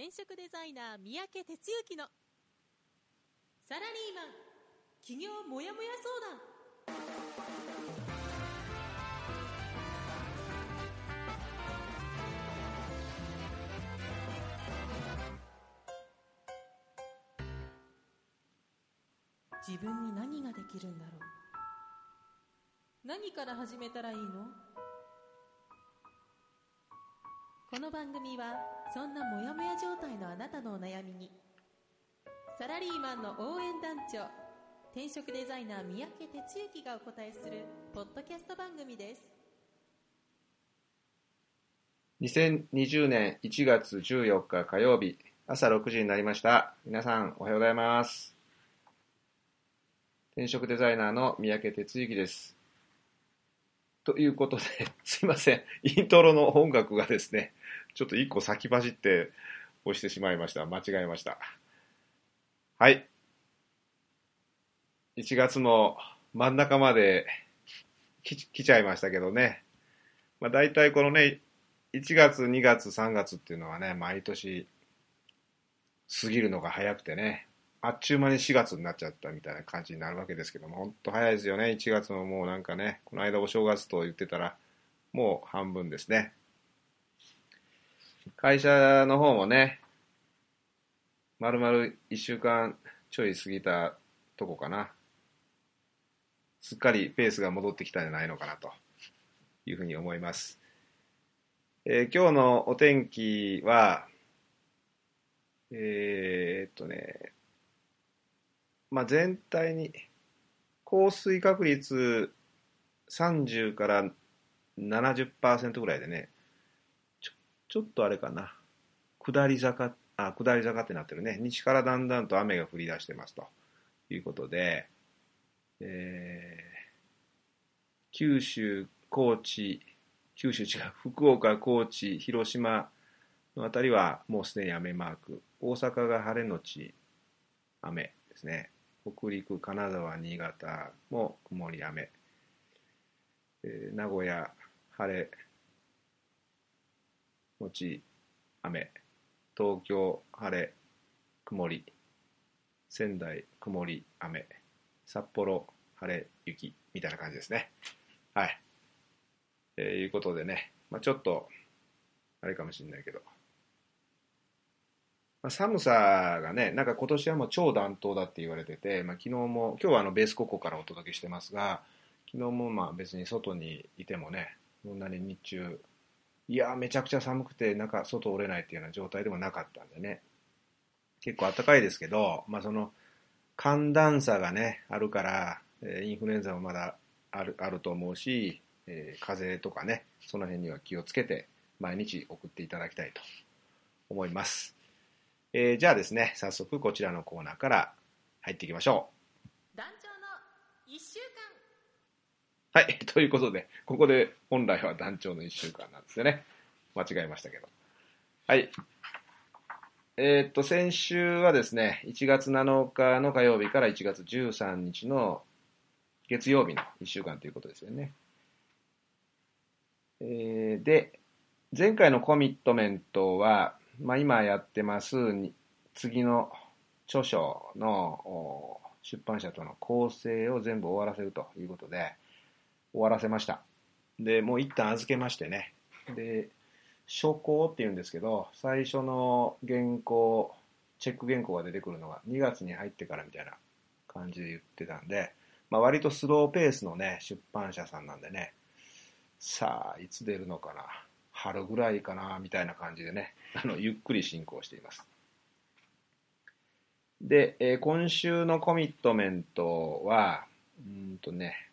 転職デザイナー三宅哲之のサラリーマン企業もやもや相談。自分に何ができるんだろう？何から始めたらいいの？この番組はそんなモヤモヤ状態のあなたのお悩みにサラリーマンの応援団長転職デザイナー三宅哲之がお答えするポッドキャスト番組です。2020年1月14日火曜日朝6時になりました。皆さんおはようございます。転職デザイナーの三宅哲之です。ということで すいません。イントロの音楽がですねちょっと一個先走って押してしまいました。間違えました。はい。1月も真ん中まで来来ちゃいましたけどね。まあ大体このね1月、2月、3月っていうのはね、毎年過ぎるのが早くてね、あっちゅう間に4月になっちゃったみたいな感じになるわけですけども、ほんと早いですよね。1月ももうなんかね、この間お正月と言ってたら、もう半分ですね。会社の方もね、まるまる1週間ちょい過ぎたとこかな。すっかりペースが戻ってきたんじゃないのかなというふうに思います。えー今日のお天気は、えーっとね、まあ、全体に降水確率30から70%ぐらいでね、ちょちょっとあれかな、下り坂、あ、下り坂ってなってるね、西からだんだんと雨が降り出してますということで、えー九州、高知、九州違う、福岡、高知、広島のあたりはもうすでに雨マーク。大阪が晴れのち雨ですね。北陸、金沢、新潟も曇り雨。えー名古屋、晴れ、のち雨。東京、晴れ、曇り。仙台、曇り、雨。札幌、晴れ、雪。みたいな感じですね。はい。えーいうことでね、まあ、ちょっと、あれかもしれないけど、まあ、寒さがね、なんか今年はもう超暖冬だって言われてて、まあ、昨日も、今日はあのベースココからお届けしてますが、昨日もまあ別に外にいてもね、そんなに日中、いや、めちゃくちゃ寒くて、なんか外折れないっていうような状態でもなかったんでね、結構暖かいですけど、まあその寒暖差がね、あるから、えインフルエンザもまだあるあると思うし、えー風邪とかね、その辺には気をつけて、毎日送っていただきたいと思います。えーじゃあですね、早速こちらのコーナーから入っていきましょ団長の1週間う。はい、ということで、ここで本来は団長の1週間なんですよね。間違えましたけど。はい。えーっと、先週はですね、1月7日の火曜日から1月13日の月曜日の1週間ということですよね。えーで、前回のコミットメントは、まあ、今やってます次の著書の出版社との構成を全部終わらせるということで終わらせました。でもう一旦預けましてね。で初稿っていうんですけど最初の原稿チェック原稿が出てくるのが2月に入ってからみたいな感じで言ってたんで、まあ、割とスローペースのね出版社さんなんでね。さあいつ出るのかな。春ぐらいかなみたいな感じでね。あのゆっくり進行しています。で、えー今週のコミットメントはうんとね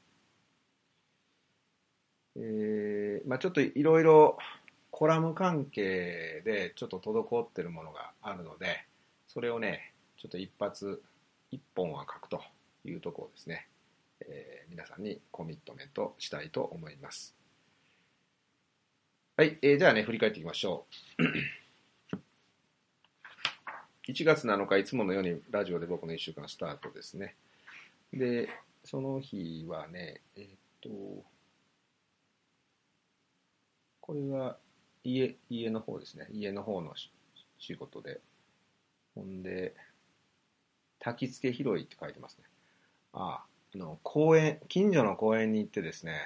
えーまあ、ちょっといろいろコラム関係でちょっと滞ってるものがあるのでそれをねちょっと一発一本は書くというところですね、えー皆さんにコミットメントしたいと思います。はい、えーじゃあね振り返っていきましょう1月7日いつものようにラジオで僕の1週間スタートですねでその日はねえーっとこれは家家の方ですね家の方の仕事で。ほんで、焚き付け拾いって書いてますね。ああ、あの、公園、近所の公園に行ってですね、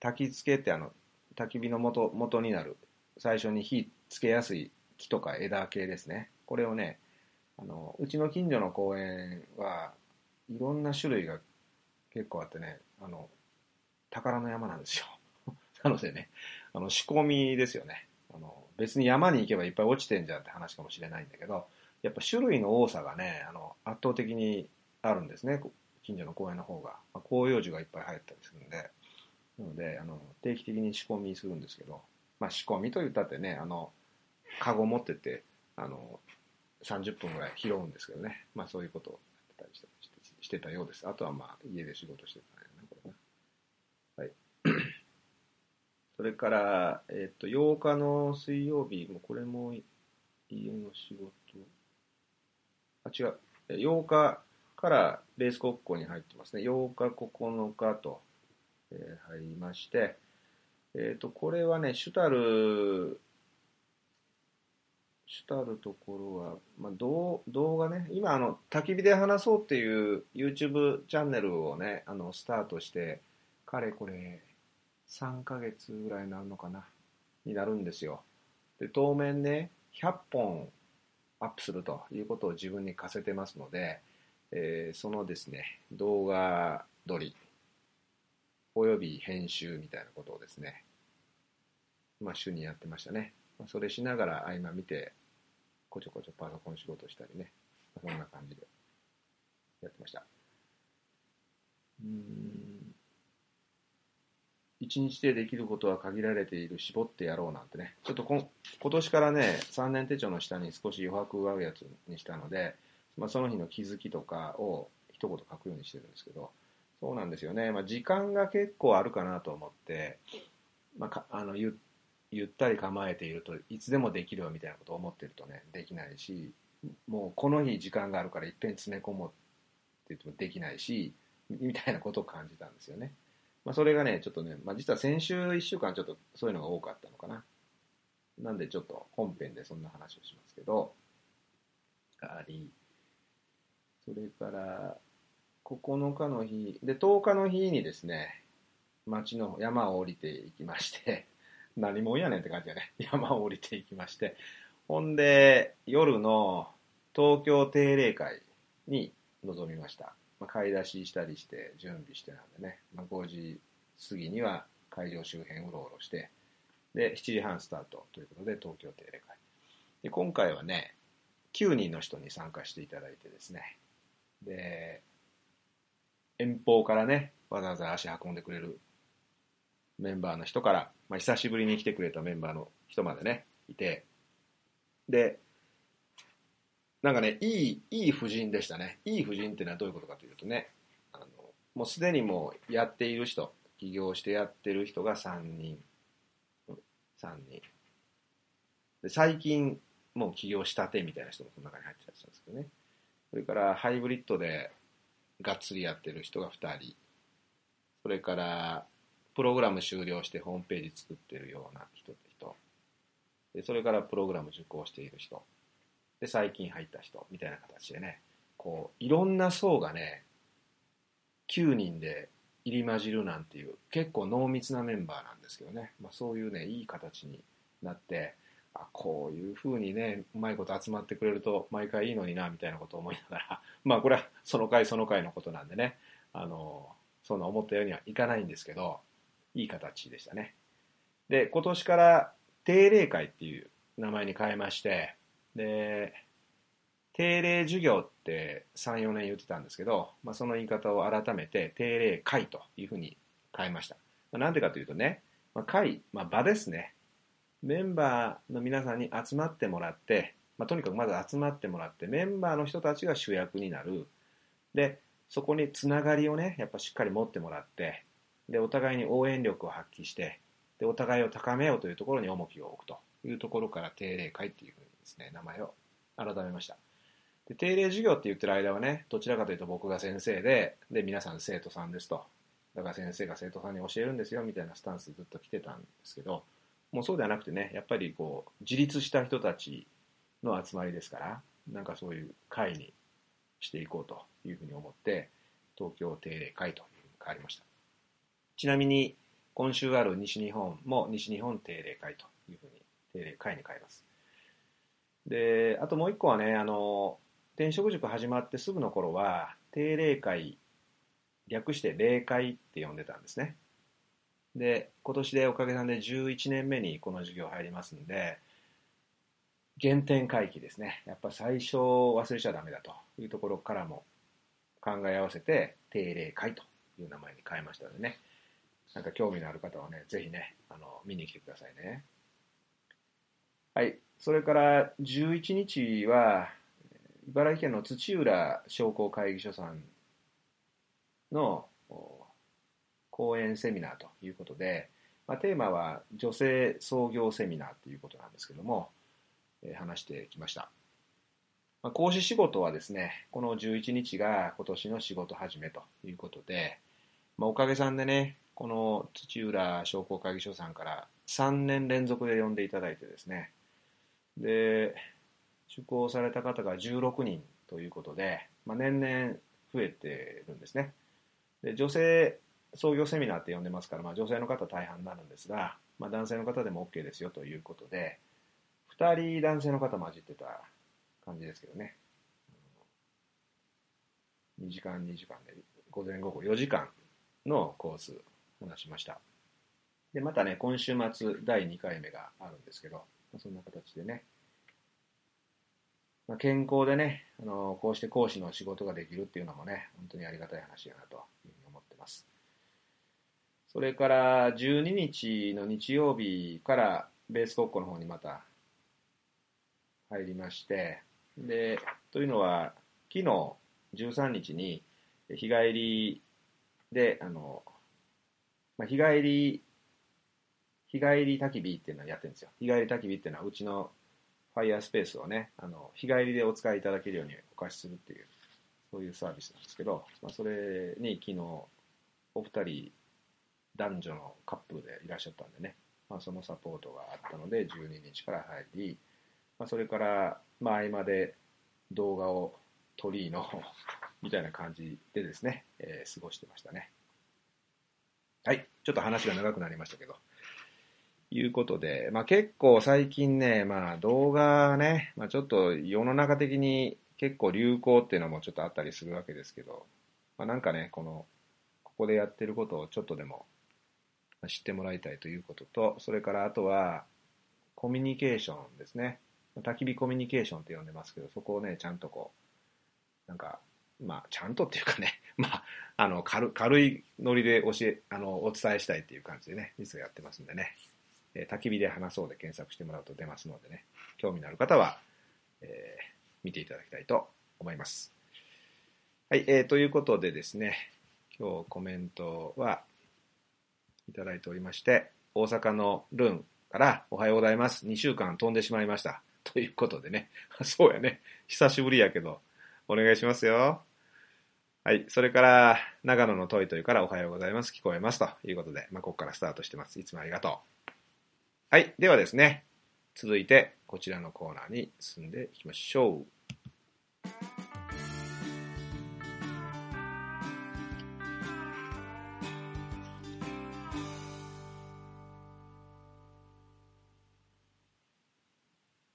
焚き付けってあの、焚き火の元、元になる、最初に火つけやすい木とか枝系ですね。これをね、あの、うちの近所の公園はいろんな種類が結構あってね、あの、宝の山なんですよ。なのでね、あの、仕込みですよね。あの、別に山に行けばいっぱい落ちてんじゃんって話かもしれないんだけど、やっぱ種類の多さがね、あの、圧倒的にあるんですね。近所の公園の方が。まあ、広葉樹がいっぱい入ったりするんで。なので、あの、定期的に仕込みするんですけど、まあ仕込みと言ったってね、あの、カゴ持ってって、あの、30分ぐらい拾うんですけどね。まあそういうことをやってたりしてしてたようです。あとはまあ家で仕事してたんやな、これな。はい。それから、えっ、と、8日の水曜日、もうこれも家の仕事。あ、違う。8日からレース国交に入ってますね。8日、9日と、えー入りまして、えっ、と、これはね、シュタル、シュタルところは、まあ、動動画ね、今、あの、焚き火で話そうっていう YouTube チャンネルをね、あの、スタートして、かれこれ、3ヶ月ぐらいになるのかな、になるんですよ。で、当面ね、100本アップするということを自分に課せてますので、えーそのですね、動画撮り、および編集みたいなことをですね、まあ、主にやってましたね。まそれしながら合間見て、こちょこちょパソコン仕事したりね、そんな感じでやってました。うーん一日でできることは限られている、絞ってやろうなんてね、ちょっとこ今年からね、3年手帳の下に少し余白があるやつにしたので、まあ、その日の気づきとかを一言書くようにしてるんですけど、そうなんですよね、まあ、時間が結構あるかなと思って、まあ、かあのゆゆったり構えているといつでもできるよみたいなことを思ってるとねできないしもうこの日時間があるからいっぺん詰め込もうって言ってもできないしみたいなことを感じたんですよね、まあ、それがねちょっとね、まあ、実は先週1週間ちょっとそういうのが多かったのかな。なんでちょっと本編でそんな話をしますけどありそれから9日の日。で10日の日にですね町の山を降りていきまして 何もんやねんって感じだね。山を降りていきまして。ほんで夜の東京定例会に臨みました、まあ、買い出ししたりして準備してなんでね、まあ、5時過ぎには会場周辺うろうろして。で7時半スタートということで東京定例会。で今回はね9人の人に参加していただいてですね。で遠方からねわざわざ足運んでくれるメンバーの人から、まあ、久しぶりに来てくれたメンバーの人までねいて。でなんかねいいいい夫人でしたね。いい夫人っていうのはどういうことかというとねあのもうすでにもうやっている人起業してやってる人が3人。3人。で最近もう起業したてみたいな人もその中に入ってたりしたんですけどね。それからハイブリッドでがっつりやってる人が2人。それからプログラム終了してホームページ作ってるような人人。でそれからプログラム受講している人。で最近入った人。みたいな形でね。こういろんな層がね9人で入り混じるなんていう結構濃密なメンバーなんですけどね、まあ、そういうねいい形になってあこういうふうにねうまいこと集まってくれると毎回いいのになみたいなことを思いながら まあこれはその回その回のことなんでねあのそんな思ったようにはいかないんですけどいい形でしたね。で今年から定例会っていう名前に変えましてで定例授業って34年言ってたんですけど、まあ、その言い方を改めて定例会というふうに変えました。まあなんでかというとね、まあ、会、まあ、場ですね。メンバーの皆さんに集まってもらって、まあ、とにかくまず集まってもらってメンバーの人たちが主役になる。でそこにつながりをねやっぱしっかり持ってもらってでお互いに応援力を発揮してでお互いを高めようというところに重きを置くと。いうところから定例会っていうふうにですね名前を改めました。で定例授業って言ってる間はねどちらかというと僕が先生でで皆さん生徒さんですと。だから先生が生徒さんに教えるんですよみたいなスタンスずっと来てたんですけどもうそうではなくてねやっぱりこう自立した人たちの集まりですからなんかそういう会にしていこうというふうに思って東京定例会というふうに変わりました。ちなみに今週ある西日本も西日本定例会というふうに定例会に変えます。であともう一個はねあの転職塾始まってすぐの頃は定例会略して例会って呼んでたんですね。で今年でおかげさんで11年目にこの授業入りますんで原点回帰ですね。やっぱ最初忘れちゃダメだと。いうところからも考え合わせて定例会という名前に変えましたのでね。なんか興味のある方はねぜひねあの見に来てくださいね。はい。それから11日は茨城県の土浦商工会議所さんの講演セミナーということで、まあ、テーマは女性創業セミナーということなんですけども、えー、話してきました。まあ、講師仕事はですね、この11日が今年の仕事始めということで、まあ、おかげさんでね、この土浦商工会議所さんから3年連続で呼んでいただいてですね、で、出向された方が16人ということで、まあ、年々増えてるんですね。で女性創業セミナーって呼んでますから、まあ、女性の方大半になるんですが、まあ、男性の方でも OK ですよということで2人男性の方混じってた感じですけどね。2時間2時間で午前午後4時間のコース話しました。でまたね今週末第2回目があるんですけど、まあ、そんな形でね。まあ、健康でね、あのこうして講師の仕事ができるっていうのもね、本当にありがたい話やなというふうに思ってます。それから12日の日曜日からベース国庫の方にまた入りまして、で、というのは、昨日13日に日帰りで、あの、まあ、日帰り、日帰り焚き火っていうのをやってるんですよ。日帰り焚き火っていうのはうちのファイヤースペースをね、あの日帰りでお使いいただけるようにお貸しするっていう、そういうサービスなんですけど、まあ、それに昨日、お二人、男女のカップルでいらっしゃったんでね、まあ、そのサポートがあったので、12日から入り、まあ、それから、まあ、合間で動画を撮りの みたいな感じでですね、えー、過ごしてましたね。はい、ちょっと話が長くなりましたけど。いうことで、まあ、結構最近ね、まあ、動画ね、まあ、ちょっと世の中的に結構流行っていうのもちょっとあったりするわけですけど、まあ、なんかね、この、ここでやってることをちょっとでも知ってもらいたいということと、それからあとは、コミュニケーションですね。焚き火コミュニケーションって呼んでますけど、そこをね、ちゃんとこう、なんか、まあ、ちゃんとっていうかね、まあ、あの、軽軽いノリで教え、あの、お伝えしたいっていう感じでね、実はやってますんでね。え焚き火で話そうで検索してもらうと出ますのでね、興味のある方は、えー、見ていただきたいと思います。はい、えー、ということでですね、今日コメントはいただいておりまして、大阪のルンからおはようございます。2週間飛んでしまいました。ということでね、そうやね、久しぶりやけど、お願いしますよ。はい。それから、長野のトイトイからおはようございます。聞こえます。ということで、まあ、ここからスタートしてます。いつもありがとう。はい。ではですね、続いてこちらのコーナーに進んでいきましょう。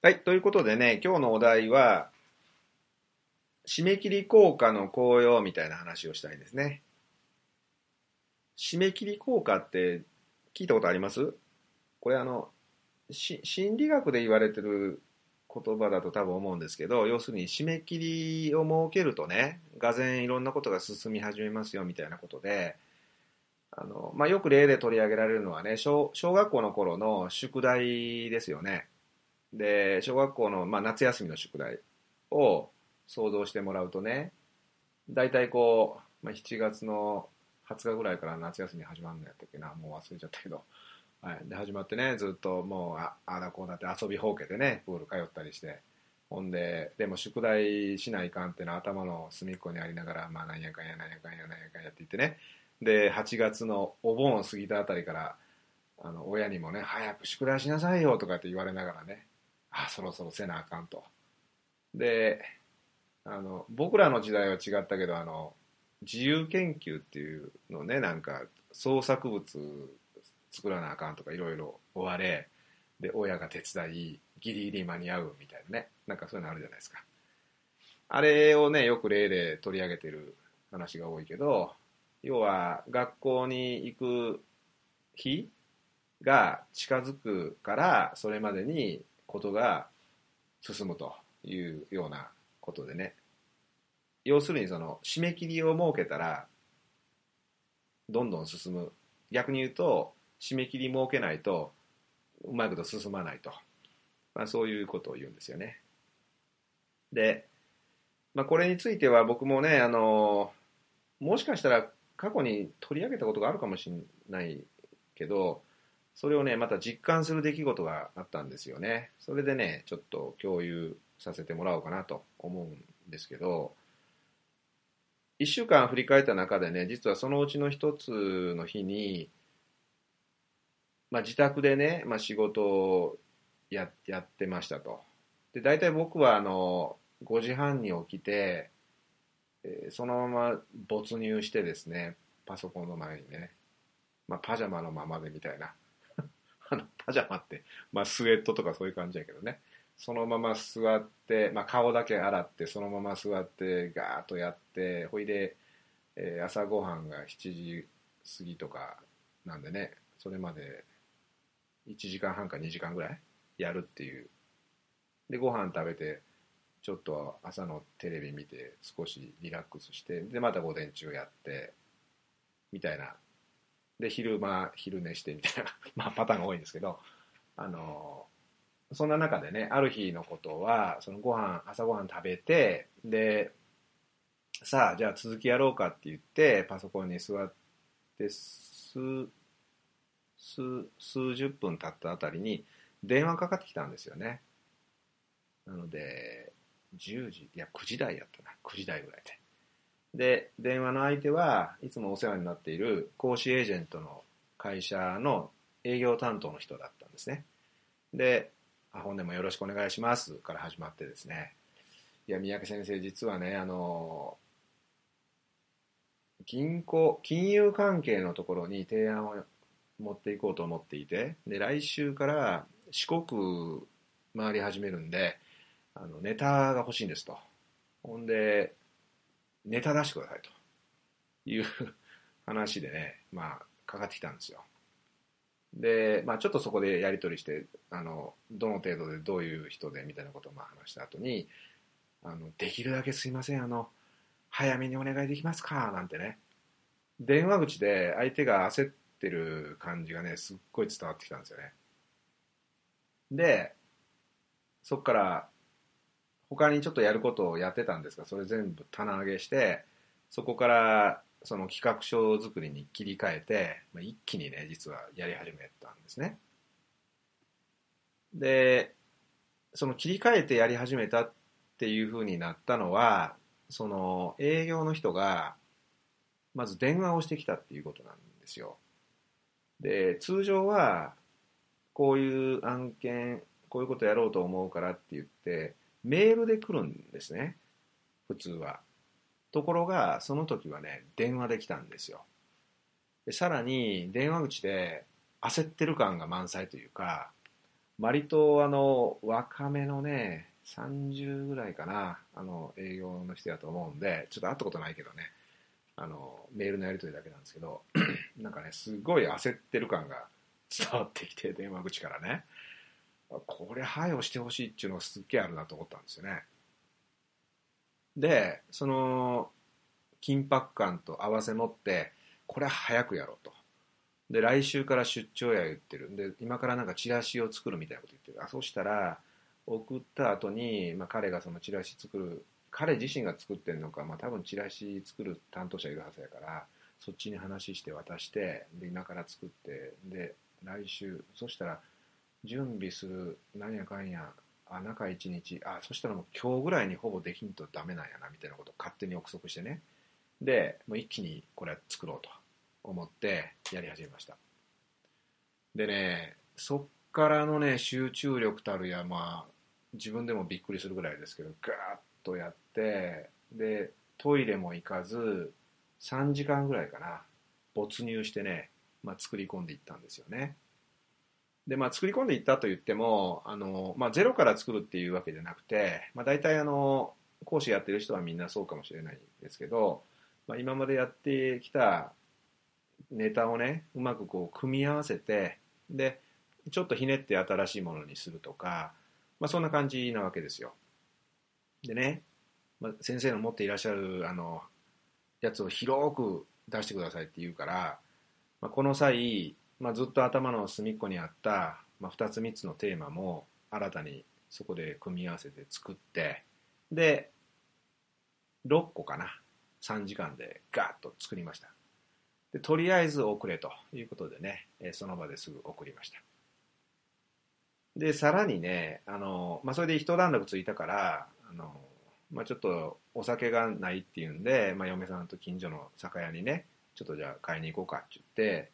はい。ということでね、今日のお題は、締め切り効果の効用みたいな話をしたいですね。締め切り効果って聞いたことあります？これあの心理学で言われてる言葉だと多分思うんですけど要するに締め切りを設けるとねがぜいろんなことが進み始めますよみたいなことであの、まあ、よく例で取り上げられるのはね小小学校の頃の宿題ですよねで小学校の、まあ、夏休みの宿題を想像してもらうとね大体こう、まあ、7月の20日ぐらいから夏休み始まるんやったっけなもう忘れちゃったけど。はい、で始まってねずっともうああだこうだって遊びほうけてねプール通ったりして。ほんででも宿題しないかんってのは頭の隅っこにありながらまあなんやかんやなんやかんやなんやかんやって言ってね。で8月のお盆を過ぎたあたりからあの親にもね早く宿題しなさいよとかって言われながらね。あそろそろせなあかんと。であの僕らの時代は違ったけどあの自由研究っていうのねなんか創作物作らなあかんとかいろいろ追われで親が手伝いギリギリ間に合うみたいなね。なんかそういうのあるじゃないですか。あれをねよく例で取り上げてる話が多いけど要は学校に行く日が近づくからそれまでにことが進むというようなことでね。要するにその締め切りを設けたらどんどん進む。逆に言うと締め切り設けないとうまいこと進まないと、まあ、そういうことを言うんですよね。で、まあ、これについては僕もねあのもしかしたら過去に取り上げたことがあるかもしれないけどそれをねまた実感する出来事があったんですよね。それでねちょっと共有させてもらおうかなと思うんですけど1週間振り返った中でね実はそのうちの一つの日に、まあ、自宅でね、まあ、仕事をややってましたと。で大体僕はあの5時半に起きて、え、そのまま没入してですねパソコンの前にね、まあ、パジャマのままでみたいな。あのパジャマって、まあ、スウェットとかそういう感じやけどね。そのまま座って、まあ、顔だけ洗ってそのまま座ってガーッとやってほいで、えー、朝ごはんが7時過ぎとかなんでねそれまで1時間半か2時間ぐらいやるっていう。でご飯食べてちょっと朝のテレビ見て少しリラックスしてでまた午前中やってみたいなで昼間昼寝してみたいな まあパターンが多いんですけどあのそんな中でねある日のことはそのご飯朝ごはん食べてでさあじゃあ続きやろうかって言ってパソコンに座って数数数十分経ったあたりに電話かかってきたんですよね。なので10時いや9時台やったな。9時台ぐらいで。で電話の相手はいつもお世話になっている講師エージェントの会社の営業担当の人だったんですね。で本年もよろしくお願いしますから始まってですね。いや三宅先生実はねあの銀行金融関係のところに提案を持っていこうと思っていてで来週から四国回り始めるんであのネタが欲しいんですと。ほんでネタ出してくださいという話でねまあかかってきたんですよ。で、まあ、ちょっとそこでやり取りしてあのどの程度でどういう人でみたいなことをまあ話した後にあのできるだけすいませんあの早めにお願いできますかなんてね。電話口で相手が焦ってる感じがねすっごい伝わってきたんですよね。でそっから他にちょっとやることをやってたんですがそれ全部棚上げしてそこからその企画書作りに切り替えて、まあ、一気にね実はやり始めたんですね。でその切り替えてやり始めたっていうふうになったのはその営業の人がまず電話をしてきたっていうことなんですよ。で通常はこういう案件こういうことやろうと思うからって言ってメールで来るんですね。普通は。ところがその時はね電話できたんですよ。でさらに電話口で焦ってる感が満載というか割とあの若めのね30ぐらいかなあの営業の人やと思うんでちょっと会ったことないけどねあのメールのやり取りだけなんですけど なんかねすごい焦ってる感が伝わってきて電話口からね。これ早押してほしいっていうのがすっげえあるなと思ったんですよね。でその緊迫感と合わせ持ってこれ早くやろうと。で来週から出張や言ってる。で今からなんかチラシを作るみたいなこと言ってる。あそしたら送った後に、まあ、彼がそのチラシ作る彼自身が作ってるのか、まあ、多分チラシ作る担当者いるはずやからそっちに話して渡してで今から作ってで来週そしたら準備する何やかんやあ中1日あそしたらもう今日ぐらいにほぼできんとダメなんやなみたいなことを勝手に憶測してねでもう一気にこれ作ろうと思ってやり始めましたでね、そっからのね、集中力たるや、まあ、自分でもびっくりするぐらいですけど、ガーッとやって、で、トイレも行かず、3時間ぐらいかな、没入してね、まあ、作り込んでいったんですよね。で、まあ、作り込んでいったと言っても、あの、まあ、ゼロから作るっていうわけじゃなくて、まあ、大体あの、講師やってる人はみんなそうかもしれないですけど、まあ、今までやってきたネタをね、うまくこう組み合わせて、で、ちょっとひねって新しいものにするとか、まあ、そんな感じなわけですよ。でね、まあ、先生の持っていらっしゃるあのやつを広く出してくださいって言うから、まあ、この際、まあ、ずっと頭の隅っこにあった、まあ、2つ3つのテーマも新たにそこで組み合わせて作ってで6個かな3時間でガーッと作りました。でとりあえず送れということでねその場ですぐ送りました。でさらにねあの、まあ、それで一段落ついたからあの、まあ、ちょっとお酒がないっていうんで、まあ、嫁さんと近所の酒屋にねちょっとじゃあ買いに行こうかって言って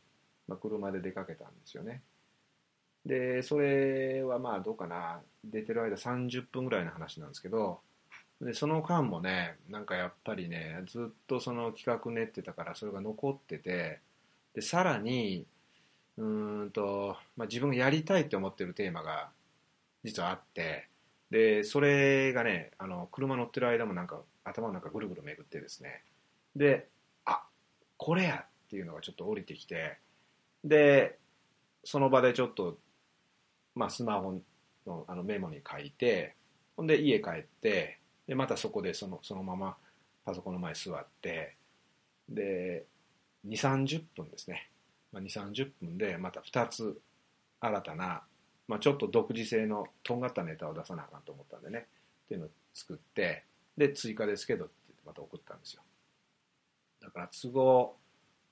まあ、車で出かけたんですよね。で、それはまあどうかな、出てる間30分ぐらいの話なんですけど、でその間もね、なんかやっぱりね、ずっとその企画練ってたからそれが残ってて、で、さらに、うんと、まあ、自分がやりたいって思ってるテーマが実はあって、で、それがね、あの、車乗ってる間もなんか頭の中ぐるぐる巡ってですね、で、あ、これやっていうのがちょっと降りてきて、で、その場でちょっと、まあ、スマホのあのメモに書いて、ほんで家帰って、で、またそこでそのそのままパソコンの前に座って、で、2、30分ですね。まあ、2、30分でまた2つ新たな、まあ、ちょっと独自性のとんがったネタを出さなあかんと思ったんでね、っていうのを作って、で、追加ですけどってまた送ったんですよ。だから都合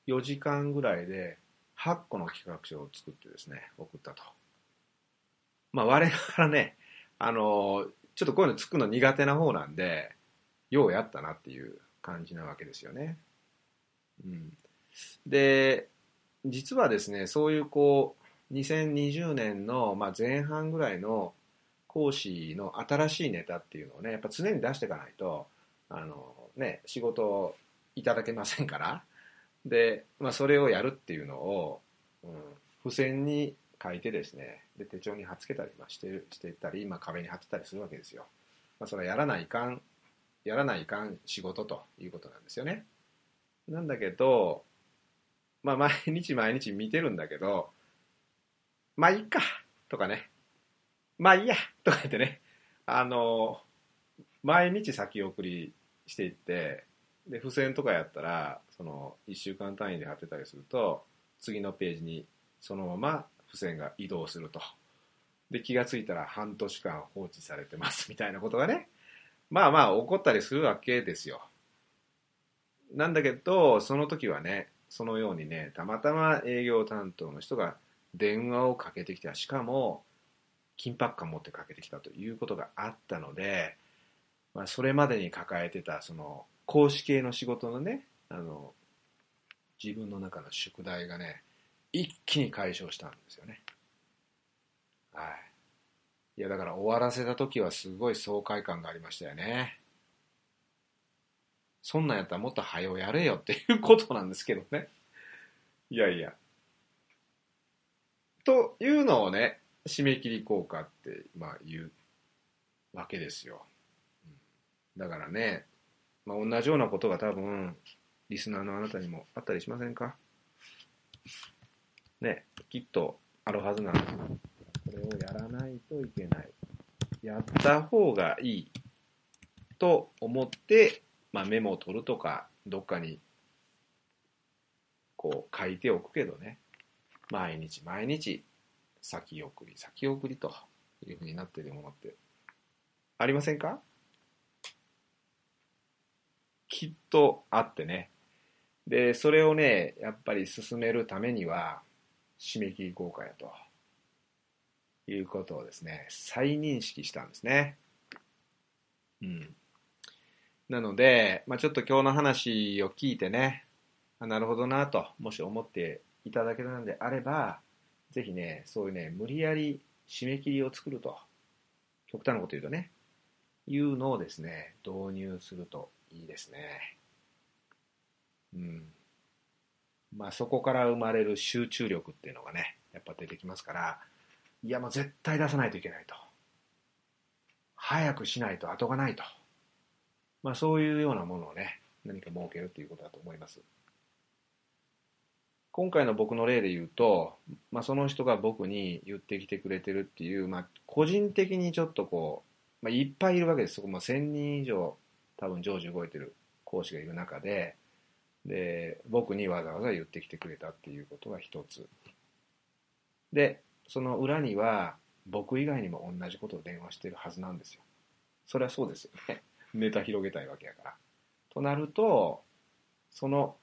4時間ぐらいで8個の企画書を作ってですね、送ったと。まあ、我ながらね、あの、ちょっとこういうの作るの苦手な方なんで、ようやったなっていう感じなわけですよね。うん。で、実はですね、そういうこう、2020年の、ま、前半ぐらいの講師の新しいネタっていうのをね、やっぱ常に出していかないと、あの、ね、仕事いただけませんから、で、まあ、それをやるっていうのを、うん、付箋に書いてですねで手帳に貼っつけたりまあしてしてたり、まあ、壁に貼ってたりするわけですよ、まあ、それはやらないかんやらないかん仕事ということなんですよね。なんだけどまあ毎日毎日見てるんだけどまあいいかとかね。まあいいやとか言ってね。あの毎日先送りしていってで付箋とかやったらその1週間単位で貼ってたりすると次のページにそのまま付箋が移動すると。で気がついたら半年間放置されてます みたいなことがねまあまあ起こったりするわけですよ。なんだけどその時はねそのようにねたまたま営業担当の人が電話をかけてきた。しかも緊迫感持ってかけてきたということがあったので、まあ、それまでに抱えてたその講師系の仕事のね、あの、自分の中の宿題がね、一気に解消したんですよね。はい。いや、だから終わらせた時はすごい爽快感がありましたよね。そんなんやったらもっと早うやれよっていうことなんですけどね。いやいや。というのをね、締め切り効果って、まあ言うわけですよ。だからね、まあ、同じようなことが多分、リスナーのあなたにもあったりしませんか？ね、きっとあるはずなんですよ。これをやらないといけない。やった方がいいと思って、まあ、メモを取るとか、どっかにこう書いておくけどね、毎日毎日先送り先送りというふうになっているものってありませんか？きっとあってね。で、それをね、やっぱり進めるためには、締め切り効果やということをですね、再認識したんですね。うん。なので、まあ、ちょっと今日の話を聞いてね、あなるほどなと、もし思っていただけたのであれば、ぜひね、そういうね、無理やり締め切りを作ると、極端なこと言うとね、いうのをですね、導入するといいですね。うん。まあそこから生まれる集中力っていうのがね、やっぱ出てきますから、いやもう絶対出さないといけないと。早くしないと後がないと。まあそういうようなものをね、何か設けるということだと思います。今回の僕の例で言うと、まあ、その人が僕に言ってきてくれてるっていう、まあ、個人的にちょっとこう、まあ、いっぱいいるわけです。そこも1000人以上多分常時動いてる講師がいる中で、で、僕にわざわざ言ってきてくれたっていうことが一つ。で、その裏には僕以外にも同じことを電話してるはずなんですよ。それはそうですよね。ネタ広げたいわけやから。となると、その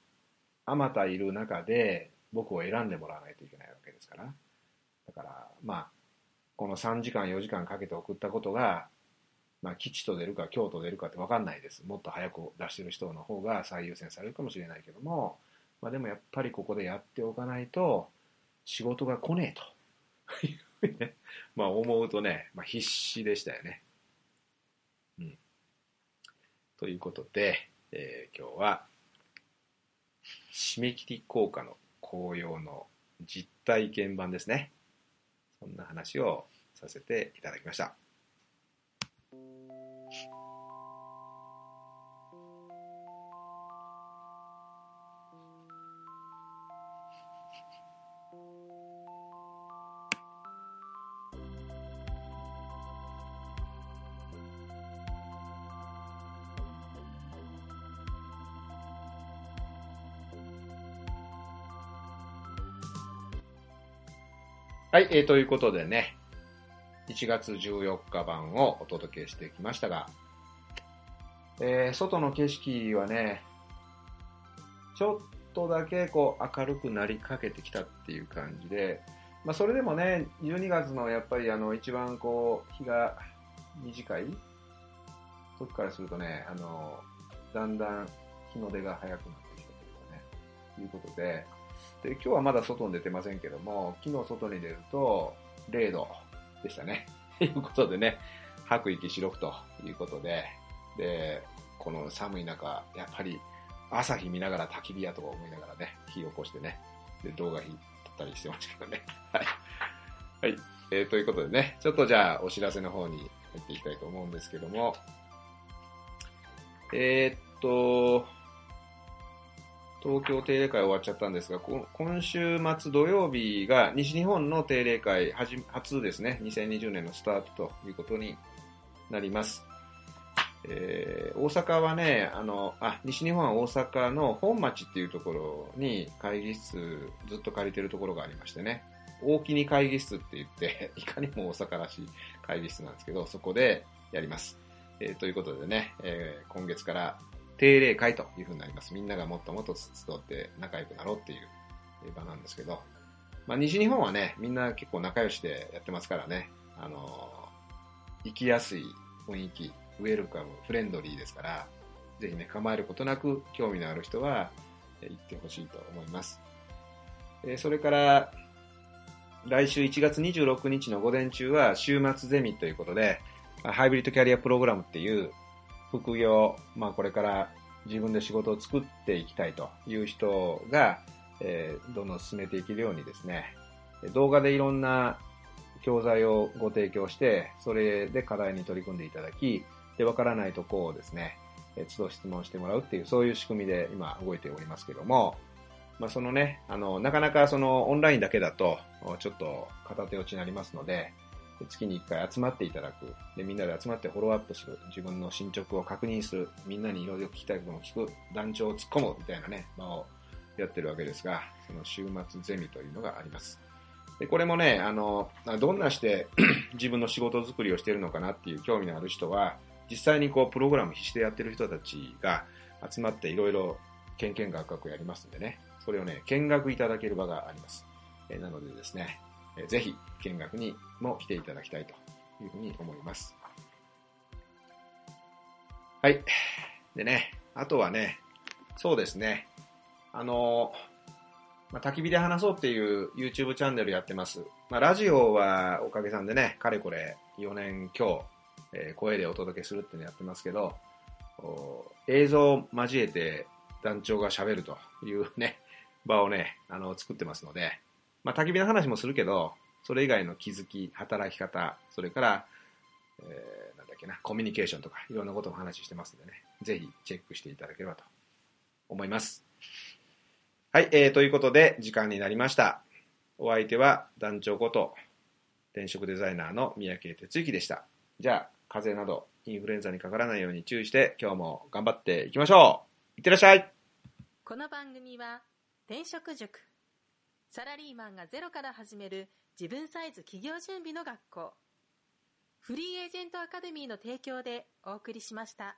あまたいる中で僕を選んでもらわないといけないわけですから。だから、まあ、この3時間、4時間かけて送ったことが、まあ、吉と出るか京と出るかって分かんないです。もっと早く出してる人の方が最優先されるかもしれないけども、まあ、でもやっぱりここでやっておかないと仕事が来ねえというね、まあ思うとね、まあ、必死でしたよね。うん。ということで、えー、今日は締め切り効果の効用の実体験版ですね。そんな話をさせていただきました。はい、えー、ということでね、1月14日版をお届けしてきましたが、えー、外の景色はね、ちょっとだけこう明るくなりかけてきたっていう感じで、まあ、それでもね、12月のやっぱりあの一番こう日が短い時からするとね、あのだんだん日の出が早くなってきたというかね、いうことで、で、今日はまだ外に出てませんけども、昨日外に出ると0度。でしたね。と いうことでね、吐く息しろくということで、で、この寒い中、やっぱり朝日見ながら焚き火やとか思いながらね、火起こしてね、で、動画撮ったりしてましたけどね。はい。はい。えー、ということでね、ちょっとじゃあお知らせの方に入っていきたいと思うんですけども、えー、っと、東京定例会終わっちゃったんですが、今週末土曜日が西日本の定例会初ですね、2020年のスタートということになります。えー、大阪はね、あの、あ、西日本は大阪の本町っていうところに会議室ずっと借りてるところがありましてね、大きに会議室って言って、いかにも大阪らしい会議室なんですけど、そこでやります。えー、ということでね、えー、今月から定例会というふうになります。みんながもっともっと集って仲良くなろうっていう場なんですけど、まあ、西日本はね、みんな結構仲良しでやってますからね、あのー、生きやすい雰囲気、ウェルカム、フレンドリーですから、ぜひね、構えることなく興味のある人は行ってほしいと思います。えそれから、来週1月26日の午前中は週末ゼミということで、ハイブリッドキャリアプログラムっていう副業、まあ、これから自分で仕事を作っていきたいという人が、えー、どんどん進めていけるようにですね、動画でいろんな教材をご提供して、それで課題に取り組んでいただき、で、わからないとこをですね、え都度質問してもらうっていう、そういう仕組みで今動いておりますけども、まあ、そのね、あの、なかなかそのオンラインだけだと、ちょっと片手落ちになりますので、月に1回集まっていただく。で、みんなで集まってフォローアップする。自分の進捗を確認する。みんなにいろいろ聞きたいことも聞く。団長を突っ込む。みたいなね、場をやってるわけですが、その週末ゼミというのがあります。で、これもね、あの、どんなして 自分の仕事作りをしているのかなっていう興味のある人は、実際にこう、プログラム必死でやってる人たちが集まっていろいろ、けんけんがくやりますんでね、それをね、見学いただける場があります。えなのでですね、ぜひ見学にも来ていただきたいというふうに思います。はい。でね、あとはね、そうですね、あの、まあ、焚き火で話そうっていう YouTube チャンネルやってます。まあ、ラジオはおかげさんでね、かれこれ4年今日、えー声でお届けするってのやってますけど、映像を交えて団長が喋るというね、場をね、あの、作ってますので、まあ、焚き火の話もするけど、それ以外の気づき、働き方、それから、えーなんだっけな、コミュニケーションとか、いろんなことをお話ししてますんでね、ぜひチェックしていただければと思います。はい、えー、ということで、時間になりました。お相手は団長こと、転職デザイナーの三宅哲之でした。じゃあ、風邪などインフルエンザにかからないように注意して、今日も頑張っていきましょういってらっしゃいこの番組は転職塾サラリーマンがゼロから始める自分サイズ企業準備の学校フリーエージェントアカデミーの提供でお送りしました。